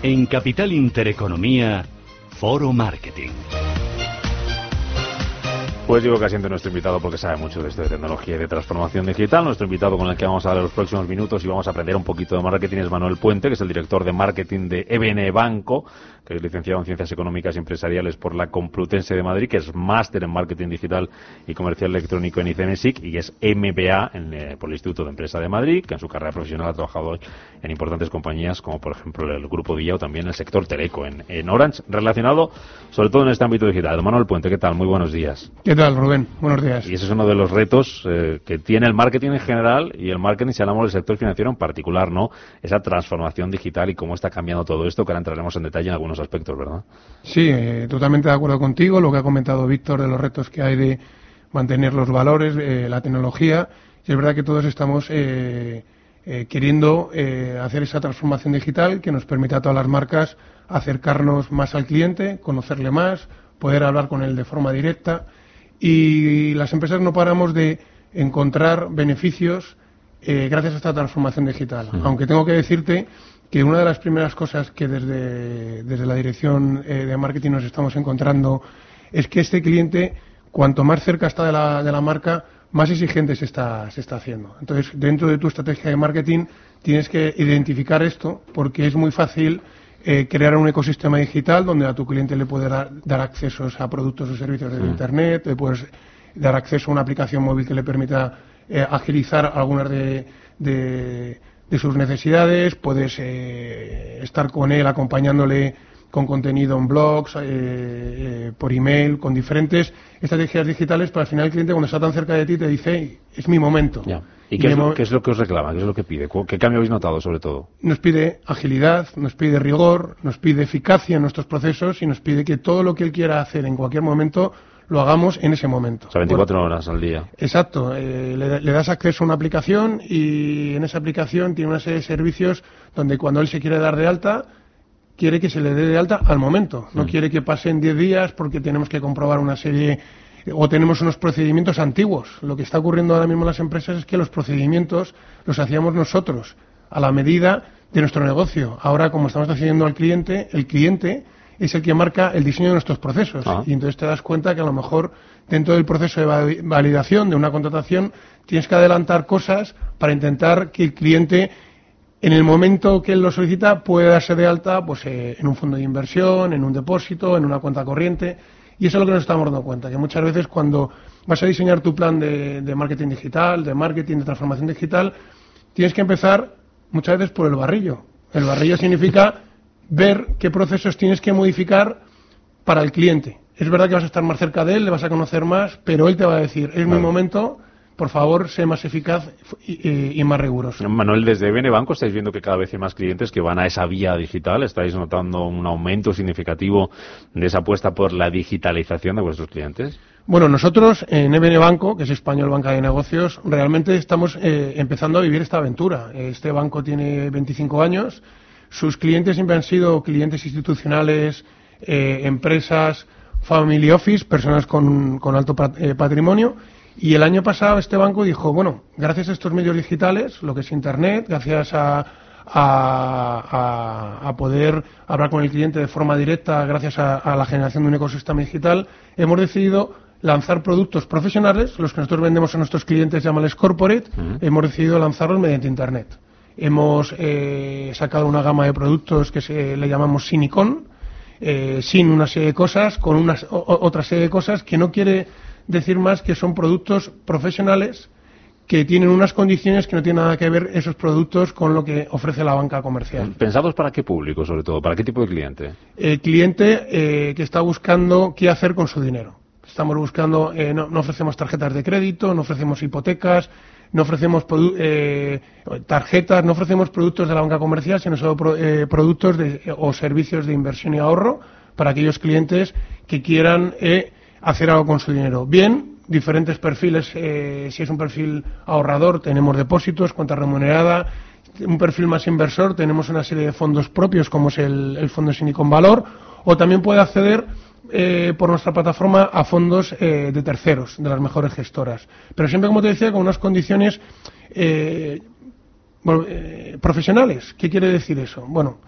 En Capital Intereconomía, Foro Marketing. Pues digo que asiente nuestro invitado porque sabe mucho de esto de tecnología y de transformación digital. Nuestro invitado con el que vamos a hablar los próximos minutos y vamos a aprender un poquito de marketing es Manuel Puente, que es el director de marketing de EBN Banco, que es licenciado en Ciencias Económicas y Empresariales por la Complutense de Madrid, que es máster en Marketing Digital y Comercial Electrónico en ICMSIC y es MBA en, eh, por el Instituto de Empresa de Madrid, que en su carrera profesional ha trabajado en importantes compañías como por ejemplo el Grupo Villa o también el sector Teleco en, en Orange, relacionado sobre todo en este ámbito digital. Manuel Puente, ¿qué tal? Muy buenos días. ¿Qué tal, Rubén? Buenos días. Y ese es uno de los retos eh, que tiene el marketing en general y el marketing, si hablamos del sector financiero en particular, ¿no? Esa transformación digital y cómo está cambiando todo esto, que ahora entraremos en detalle en algunos aspectos, ¿verdad? Sí, eh, totalmente de acuerdo contigo. Lo que ha comentado Víctor de los retos que hay de mantener los valores, eh, la tecnología. Y es verdad que todos estamos eh, eh, queriendo eh, hacer esa transformación digital que nos permita a todas las marcas acercarnos más al cliente, conocerle más, poder hablar con él de forma directa. Y las empresas no paramos de encontrar beneficios eh, gracias a esta transformación digital. Aunque tengo que decirte que una de las primeras cosas que desde, desde la dirección eh, de marketing nos estamos encontrando es que este cliente, cuanto más cerca está de la, de la marca, más exigente se está, se está haciendo. Entonces, dentro de tu estrategia de marketing, tienes que identificar esto porque es muy fácil eh, crear un ecosistema digital donde a tu cliente le puedes dar, dar accesos a productos o servicios de Internet, le puedes dar acceso a una aplicación móvil que le permita eh, agilizar algunas de, de, de sus necesidades, puedes eh, estar con él acompañándole con contenido en blogs, eh, eh, por email, con diferentes estrategias digitales, pero al final el cliente cuando está tan cerca de ti te dice, "Hey, es mi momento. Ya. ¿Y Y qué es, lo, mo- qué es lo que os reclama? ¿Qué es lo que pide? ¿Cu- ¿Qué cambio habéis notado, sobre todo? Nos pide agilidad, nos pide rigor, nos pide eficacia en nuestros procesos y nos pide que todo lo que él quiera hacer en cualquier momento lo hagamos en ese momento. O sea, 24 horas al día. Exacto, eh, le, le das acceso a una aplicación y en esa aplicación tiene una serie de servicios donde cuando él se quiere dar de alta, quiere que se le dé de alta al momento. No quiere que pasen 10 días porque tenemos que comprobar una serie o tenemos unos procedimientos antiguos. Lo que está ocurriendo ahora mismo en las empresas es que los procedimientos los hacíamos nosotros a la medida de nuestro negocio. Ahora, como estamos haciendo al cliente, el cliente es el que marca el diseño de nuestros procesos. Ah. Y entonces te das cuenta que a lo mejor dentro del proceso de vali- validación de una contratación tienes que adelantar cosas para intentar que el cliente en el momento que él lo solicita puede darse de alta pues eh, en un fondo de inversión, en un depósito, en una cuenta corriente. Y eso es lo que nos estamos dando cuenta, que muchas veces cuando vas a diseñar tu plan de, de marketing digital, de marketing, de transformación digital, tienes que empezar muchas veces por el barrillo. El barrillo significa ver qué procesos tienes que modificar para el cliente. Es verdad que vas a estar más cerca de él, le vas a conocer más, pero él te va a decir, es mi momento, por favor, sé más eficaz y, y- y más riguroso. Manuel, desde BN Banco estáis viendo que cada vez hay más clientes que van a esa vía digital. ¿Estáis notando un aumento significativo de esa apuesta por la digitalización de vuestros clientes? Bueno, nosotros en EBN Banco, que es Español Banca de Negocios, realmente estamos eh, empezando a vivir esta aventura. Este banco tiene 25 años, sus clientes siempre han sido clientes institucionales, eh, empresas, family office, personas con, con alto pat- eh, patrimonio. Y el año pasado este banco dijo, bueno, gracias a estos medios digitales, lo que es Internet, gracias a, a, a- a poder hablar con el cliente de forma directa, gracias a, a la generación de un ecosistema digital, hemos decidido lanzar productos profesionales, los que nosotros vendemos a nuestros clientes, llámales corporate, hemos decidido lanzarlos mediante Internet. Hemos eh, sacado una gama de productos que se, le llamamos Sinicon, eh, sin una serie de cosas, con una, o- otra serie de cosas que no quiere decir más que son productos profesionales que tienen unas condiciones que no tienen nada que ver esos productos con lo que ofrece la banca comercial. ¿Pensados para qué público, sobre todo? ¿Para qué tipo de cliente? El cliente eh, que está buscando qué hacer con su dinero. Estamos buscando, eh, no, no ofrecemos tarjetas de crédito, no ofrecemos hipotecas, no ofrecemos eh, tarjetas, no ofrecemos productos de la banca comercial, sino solo pro- eh, productos de- o servicios de inversión y ahorro para aquellos clientes que quieran eh, hacer algo con su dinero. Bien, diferentes perfiles, eh, si es un perfil ahorrador, tenemos depósitos, cuenta remunerada, un perfil más inversor, tenemos una serie de fondos propios como es el, fondo Silicon Valor, o también puede acceder eh, por nuestra plataforma a fondos eh, de terceros, de las mejores gestoras. Pero siempre, como te decía, con unas condiciones eh, bueno, eh, profesionales. ¿Qué quiere decir eso? Bueno,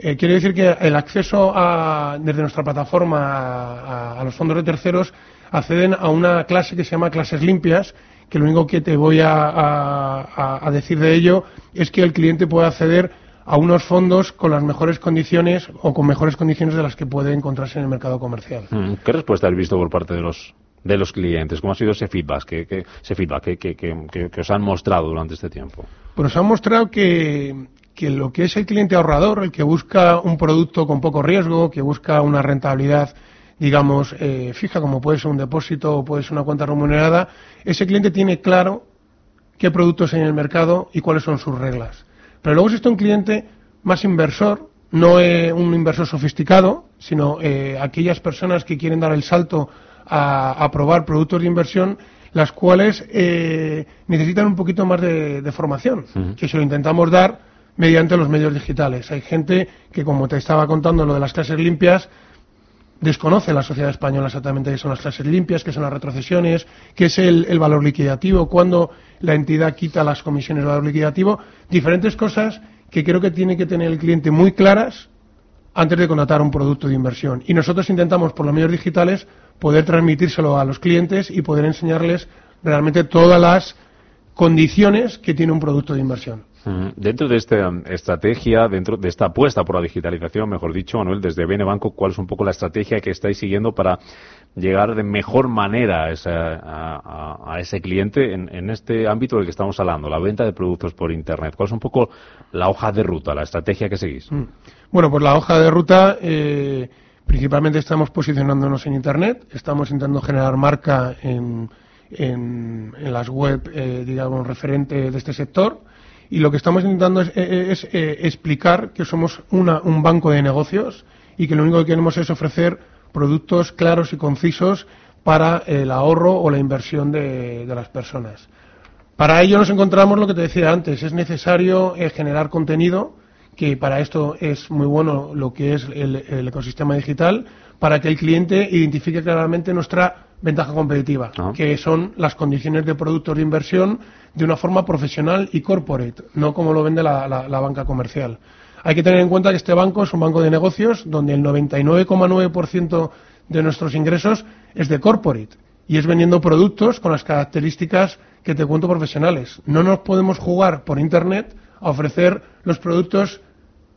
Eh, quiere decir que el acceso a, desde nuestra plataforma a, los fondos de terceros acceden a una clase que se llama clases limpias, que lo único que te voy a, a decir de ello es que el cliente puede acceder a unos fondos con las mejores condiciones o con mejores condiciones de las que puede encontrarse en el mercado comercial. Mm, ¿Qué respuesta has visto por parte de los de los clientes? ¿Cómo ha sido ese feedback que, ese feedback que, os han mostrado durante este tiempo? Pues os han mostrado que, que lo que es el cliente ahorrador, el que busca un producto con poco riesgo, que busca una rentabilidad digamos, eh, fija, como puede ser un depósito o puede ser una cuenta remunerada, ese cliente tiene claro qué productos hay en el mercado y cuáles son sus reglas. Pero luego existe un cliente más inversor, no es un inversor sofisticado, sino eh, aquellas personas que quieren dar el salto a, probar productos de inversión, las cuales eh, necesitan un poquito más de, formación, que se lo intentamos dar mediante los medios digitales. Hay gente que, como te estaba contando lo de las clases limpias, desconoce la sociedad española exactamente qué son las clases limpias, qué son las retrocesiones, qué es el, valor liquidativo, cuándo la entidad quita las comisiones de valor liquidativo, diferentes cosas que creo que tiene que tener el cliente muy claras antes de contratar un producto de inversión. Y nosotros intentamos, por los medios digitales, poder transmitírselo a los clientes y poder enseñarles realmente todas las condiciones que tiene un producto de inversión. Dentro de esta estrategia, dentro de esta apuesta por la digitalización, mejor dicho, Manuel, desde Bene Banco, ¿cuál es un poco la estrategia que estáis siguiendo para llegar de mejor manera a, ese cliente en, este ámbito del que estamos hablando, la venta de productos por Internet? ¿Cuál es un poco la hoja de ruta, la estrategia que seguís? Mm. Bueno, pues la hoja de ruta, eh, principalmente estamos posicionándonos en Internet, estamos intentando generar marca en, las web, eh, digamos, referente de este sector y lo que estamos intentando es, eh, explicar que somos un banco de negocios y que lo único que queremos es ofrecer productos claros y concisos para el ahorro o la inversión de, las personas. Para ello nos encontramos lo que te decía antes, es necesario eh, generar contenido, que para esto es muy bueno lo que es el ecosistema digital, para que el cliente identifique claramente nuestra ventaja competitiva, ah. que son las condiciones de productos de inversión de una forma profesional y corporate, no como lo vende la, banca comercial. Hay que tener en cuenta que este banco es un banco de negocios donde el 99,9% de nuestros ingresos es de corporate y es vendiendo productos con las características que te cuento profesionales. No nos podemos jugar por Internet a ofrecer los productos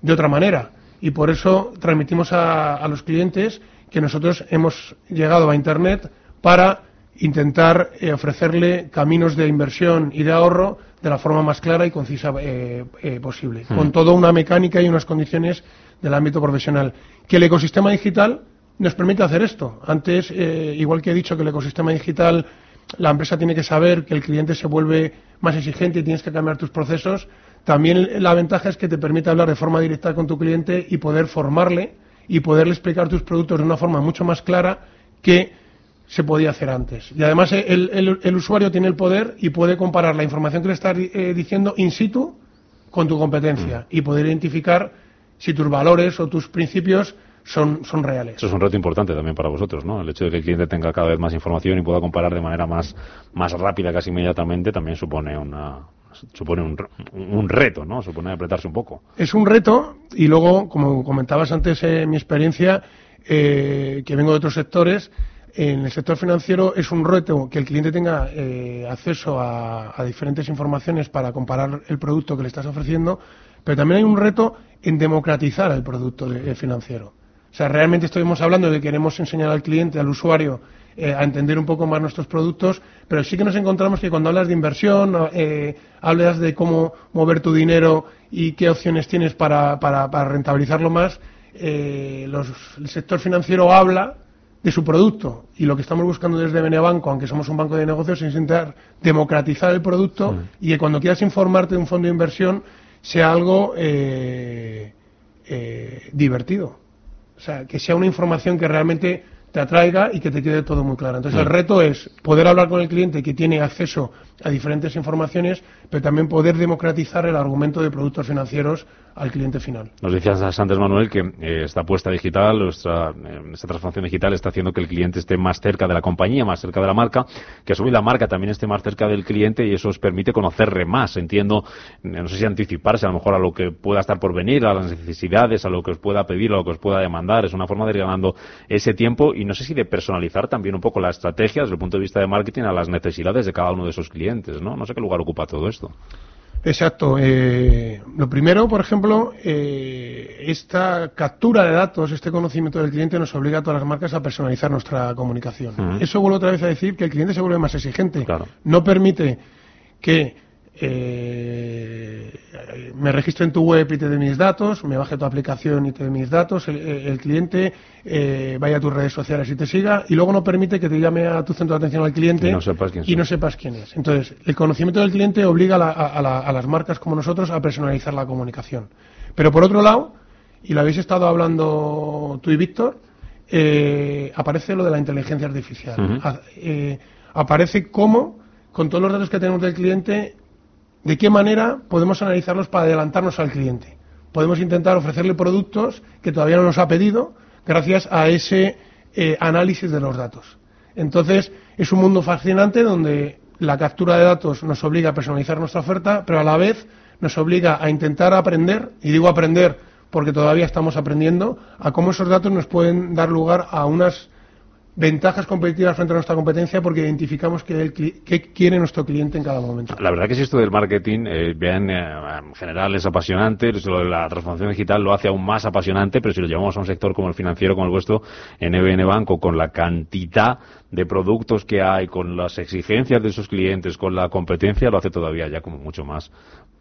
de otra manera y por eso transmitimos a los clientes que nosotros hemos llegado a Internet para intentar eh, ofrecerle caminos de inversión y de ahorro de la forma más clara y concisa eh, eh, posible, hmm. con toda una mecánica y unas condiciones del ámbito profesional. Que el ecosistema digital nos permite hacer esto. Antes, igual que he dicho que el ecosistema digital, la empresa tiene que saber que el cliente se vuelve más exigente y tienes que cambiar tus procesos, también la ventaja es que te permite hablar de forma directa con tu cliente y poder formarle y poderle explicar tus productos de una forma mucho más clara que se podía hacer antes. Y además eh, el, usuario tiene el poder y puede comparar la información que le estás eh, diciendo in situ con tu competencia mm. y poder identificar si tus valores o tus principios son, son reales. Eso es un reto importante también para vosotros, ¿no? El hecho de que el cliente tenga cada vez más información y pueda comparar de manera más, más rápida, casi inmediatamente, también supone una, supone un, un, reto, ¿no? Supone apretarse un poco. Es un reto y luego, como comentabas antes en mi experiencia, eh, que vengo de otros sectores, en el sector financiero es un reto que el cliente tenga eh, acceso a, diferentes informaciones para comparar el producto que le estás ofreciendo, pero también hay un reto en democratizar el producto eh, financiero. O sea, realmente estamos hablando de que queremos enseñar al cliente, al usuario, eh, a entender un poco más nuestros productos, pero sí que nos encontramos que cuando hablas de inversión, hablas de cómo mover tu dinero y qué opciones tienes para, rentabilizarlo más, el sector financiero habla de su producto. Y lo que estamos buscando desde Benebanco, aunque somos un banco de negocios, es intentar democratizar el producto y que cuando quieras informarte de un fondo de inversión sea algo eh, eh, divertido. O sea, que sea una información que realmente te atraiga y que te quede todo muy claro. Entonces, el reto es poder hablar con el cliente que tiene acceso a diferentes informaciones, pero también poder democratizar el argumento de productos financieros al cliente final. Nos decías antes, Manuel, que eh, esta apuesta digital, nuestra, eh, esta transformación digital está haciendo que el cliente esté más cerca de la compañía, más cerca de la marca, que a su vez la marca también esté más cerca del cliente y eso os permite conocerle más. Entiendo, eh, no sé si anticiparse a lo mejor a lo que pueda estar por venir, a las necesidades, a lo que os pueda pedir, a lo que os pueda demandar. Es una forma de ir ganando ese tiempo y no sé si de personalizar también un poco la estrategia desde el punto de vista de marketing a las necesidades de cada uno de esos clientes, ¿no? No sé qué lugar ocupa todo esto. Exacto. Eh, lo primero, por ejemplo, eh, esta captura de datos, este conocimiento del cliente nos obliga a todas las marcas a personalizar nuestra comunicación. Eso vuelve otra vez a decir que el cliente se vuelve más exigente. No permite que eh, me registro en tu web y te dé mis datos, me baje tu aplicación y te dé mis datos, el, cliente eh, vaya a tus redes sociales y te siga, y luego no permite que te llame a tu centro de atención al cliente y no sepas quién, y no sepas quién es. Entonces, el conocimiento del cliente obliga a, las marcas como nosotros a personalizar la comunicación. Pero por otro lado, y lo habéis estado hablando tú y Víctor, eh, aparece lo de la inteligencia artificial. Eh, aparece cómo, con todos los datos que tenemos del cliente, ¿De qué manera podemos analizarlos para adelantarnos al cliente? Podemos intentar ofrecerle productos que todavía no nos ha pedido gracias a ese eh, análisis de los datos. Entonces, es un mundo fascinante donde la captura de datos nos obliga a personalizar nuestra oferta, pero a la vez nos obliga a intentar aprender, y digo aprender porque todavía estamos aprendiendo, a cómo esos datos nos pueden dar lugar a unas ventajas competitivas frente a nuestra competencia porque identificamos qué, quiere nuestro cliente en cada momento. La verdad que si esto del marketing, eh, bien, eh, en general es apasionante, la transformación digital lo hace aún más apasionante, pero si lo llevamos a un sector como el financiero, como el vuestro, en EBN Banco, con la cantidad de productos que hay, con las exigencias de sus clientes, con la competencia, lo hace todavía ya como mucho más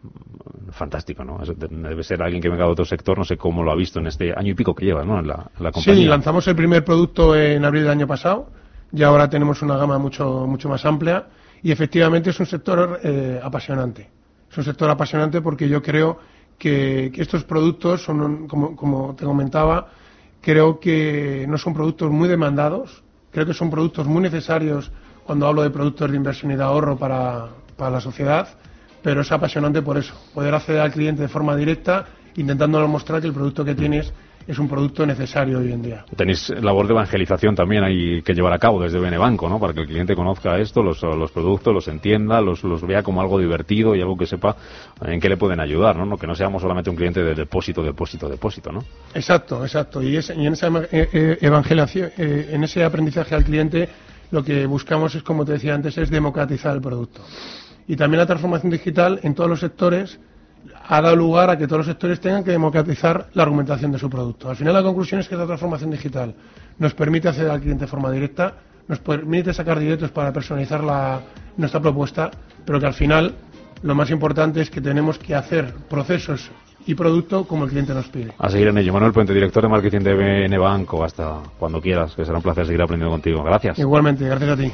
mm, fantástico, ¿no? Debe ser alguien que venga de otro sector, no sé cómo lo ha visto en este año y pico que lleva, ¿no? En la, compañía. Sí, lanzamos el primer producto en abril del año pasado, y ahora tenemos una gama mucho, mucho más amplia, y efectivamente es un sector eh, apasionante. Es un sector apasionante porque yo creo que, estos productos son, como, como te comentaba, creo que no son productos muy demandados, Creo que son productos muy necesarios cuando hablo de productos de inversión y de ahorro para, para la sociedad, pero es apasionante por eso, poder acceder al cliente de forma directa, intentando mostrar que el producto que tienes es un producto necesario hoy en día. Tenéis labor de evangelización también hay que llevar a cabo desde Benebanco, ¿no? Para que el cliente conozca esto, los, los productos, los entienda, los, los vea como algo divertido y algo que sepa en qué le pueden ayudar, ¿no? Que no seamos solamente un cliente de depósito, depósito, depósito, ¿no? Exacto, exacto. Y, en esa eh, eh, evangelización, eh, en ese aprendizaje al cliente, lo que buscamos es, como te decía antes, es democratizar el producto. Y también la transformación digital en todos los sectores ha dado lugar a que todos los sectores tengan que democratizar la argumentación de su producto. Al final la conclusión es que esta transformación digital nos permite acceder al cliente de forma directa, nos permite sacar directos para personalizar la, nuestra propuesta, pero que al final lo más importante es que tenemos que hacer procesos y producto como el cliente nos pide. A seguir en ello. Manuel Puente, director de marketing de BN Banco. Hasta cuando quieras, que será un placer seguir aprendiendo contigo. Gracias. Igualmente, gracias a ti.